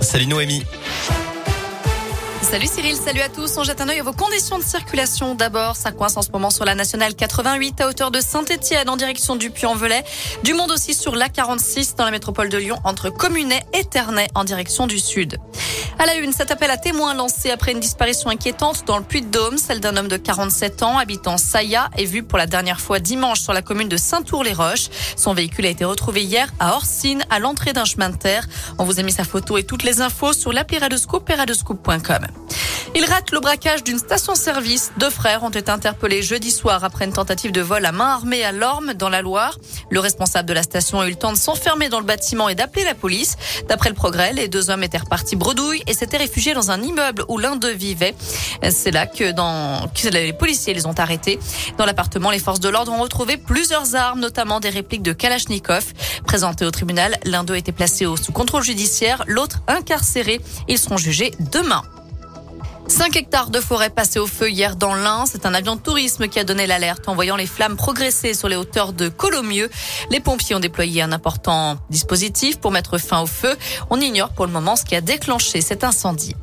Salut Noémie. Salut Cyril, salut à tous. On jette un œil à vos conditions de circulation. D'abord, ça coince en ce moment sur la nationale 88 à hauteur de Saint-Étienne en direction du Puy-en-Velay. Du monde aussi sur la 46 dans la métropole de Lyon entre Communet et Ternay en direction du sud. À la une, cet appel à témoins lancé après une disparition inquiétante dans le Puy-de-Dôme, celle d'un homme de 47 ans habitant Saya est vu pour la dernière fois dimanche sur la commune de Saint-Tour-les-Roches. Son véhicule a été retrouvé hier à Orsine, à l'entrée d'un chemin de terre. On vous a mis sa photo et toutes les infos sur l'appli Radescoop et. Il rate le braquage d'une station-service. Deux frères ont été interpellés jeudi soir après une tentative de vol à main armée à Lorme, dans la Loire. Le responsable de la station a eu le temps de s'enfermer dans le bâtiment et d'appeler la police. D'après le progrès, les deux hommes étaient repartis bredouille et s'étaient réfugiés dans un immeuble où l'un d'eux vivait. C'est là que, les policiers les ont arrêtés. Dans l'appartement, les forces de l'ordre ont retrouvé plusieurs armes, notamment des répliques de Kalachnikov. Présentés au tribunal, l'un d'eux été placé sous contrôle judiciaire, l'autre incarcéré. Ils seront jugés demain. 5 hectares de forêt passés au feu hier dans l'Ain. C'est un avion de tourisme qui a donné l'alerte en voyant les flammes progresser sur les hauteurs de Colomieux. Les pompiers ont déployé un important dispositif pour mettre fin au feu. On ignore pour le moment ce qui a déclenché cet incendie.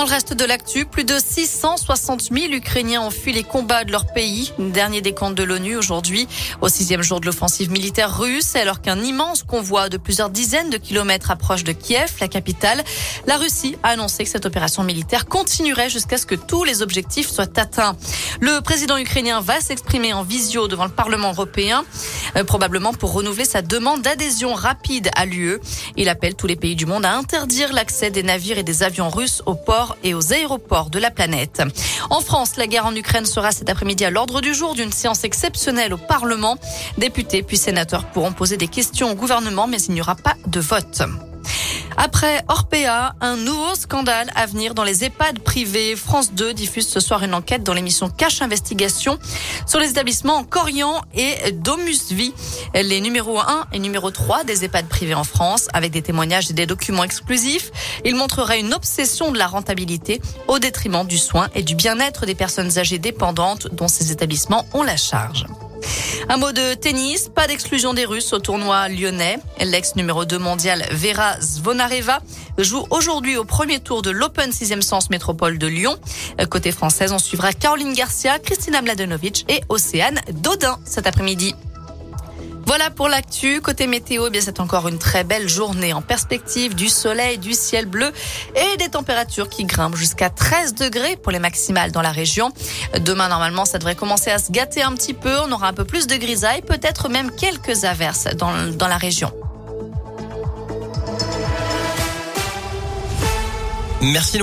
Dans le reste de l'actu, plus de 660 000 Ukrainiens ont fui les combats de leur pays. Dernier décompte de l'ONU aujourd'hui, au sixième jour de l'offensive militaire russe, alors qu'un immense convoi de plusieurs dizaines de kilomètres approche de Kiev, la capitale. La Russie a annoncé que cette opération militaire continuerait jusqu'à ce que tous les objectifs soient atteints. Le président ukrainien va s'exprimer en visio devant le Parlement européen, euh, probablement pour renouveler sa demande d'adhésion rapide à l'UE. Il appelle tous les pays du monde à interdire l'accès des navires et des avions russes aux et aux aéroports de la planète. En France, la guerre en Ukraine sera cet après-midi à l'ordre du jour d'une séance exceptionnelle au Parlement. Députés puis sénateurs pourront poser des questions au gouvernement, mais il n'y aura pas de vote. Après Orpea, un nouveau scandale à venir dans les EHPAD privés. France 2 diffuse ce soir une enquête dans l'émission Cache Investigation sur les établissements Corian et Domus Vie, les numéros 1 et numéro 3 des EHPAD privés en France, avec des témoignages et des documents exclusifs. Il montrerait une obsession de la rentabilité au détriment du soin et du bien-être des personnes âgées dépendantes dont ces établissements ont la charge. Un mot de tennis, pas d'exclusion des Russes au tournoi lyonnais. L'ex numéro 2 mondial Vera Zvonareva joue aujourd'hui au premier tour de l'Open 6e sens métropole de Lyon. Côté française, on suivra Caroline Garcia, Christina Mladenovic et Océane Dodin cet après-midi. Voilà pour l'actu. Côté météo, eh bien c'est encore une très belle journée en perspective du soleil, du ciel bleu et des températures qui grimpent jusqu'à 13 degrés pour les maximales dans la région. Demain, normalement, ça devrait commencer à se gâter un petit peu. On aura un peu plus de grisaille, peut-être même quelques averses dans, dans la région. Merci.